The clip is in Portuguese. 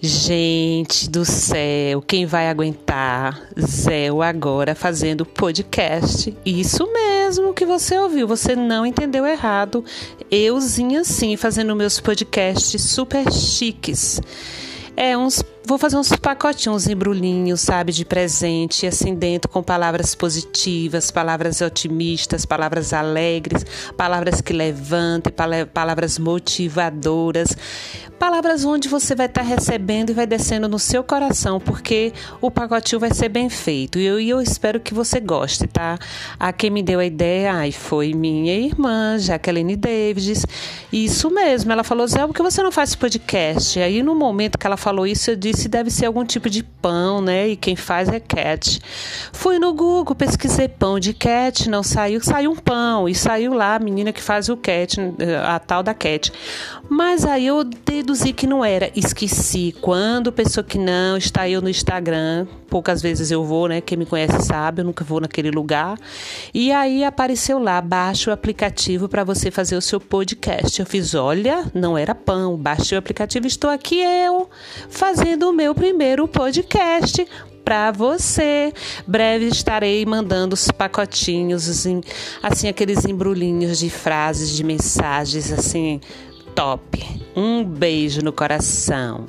Gente do céu, quem vai aguentar? Zéu agora fazendo podcast. Isso mesmo que você ouviu, você não entendeu errado. Euzinha sim, fazendo meus podcasts super chiques. É uns Vou fazer uns pacotinhos, uns embrulhinhos, sabe, de presente, assim dentro, com palavras positivas, palavras otimistas, palavras alegres, palavras que levantem, palavras motivadoras, palavras onde você vai estar recebendo e vai descendo no seu coração, porque o pacotinho vai ser bem feito. E eu, eu espero que você goste, tá? A quem me deu a ideia ai, foi minha irmã, Jaqueline Davids. Isso mesmo, ela falou, Zé, por que você não faz podcast? Aí, no momento que ela falou isso, eu disse se deve ser algum tipo de pão, né? E quem faz é cat. Fui no Google, pesquisei pão de cat, não saiu, saiu um pão e saiu lá a menina que faz o cat, a tal da cat. Mas aí eu deduzi que não era, esqueci. Quando pensou que não, está eu no Instagram, poucas vezes eu vou, né? Quem me conhece sabe, eu nunca vou naquele lugar. E aí apareceu lá, baixa o aplicativo para você fazer o seu podcast. Eu fiz, olha, não era pão, baixei o aplicativo, estou aqui eu fazendo o meu primeiro podcast para você. Breve estarei mandando os pacotinhos, assim, assim, aqueles embrulhinhos de frases, de mensagens, assim, top. Um beijo no coração.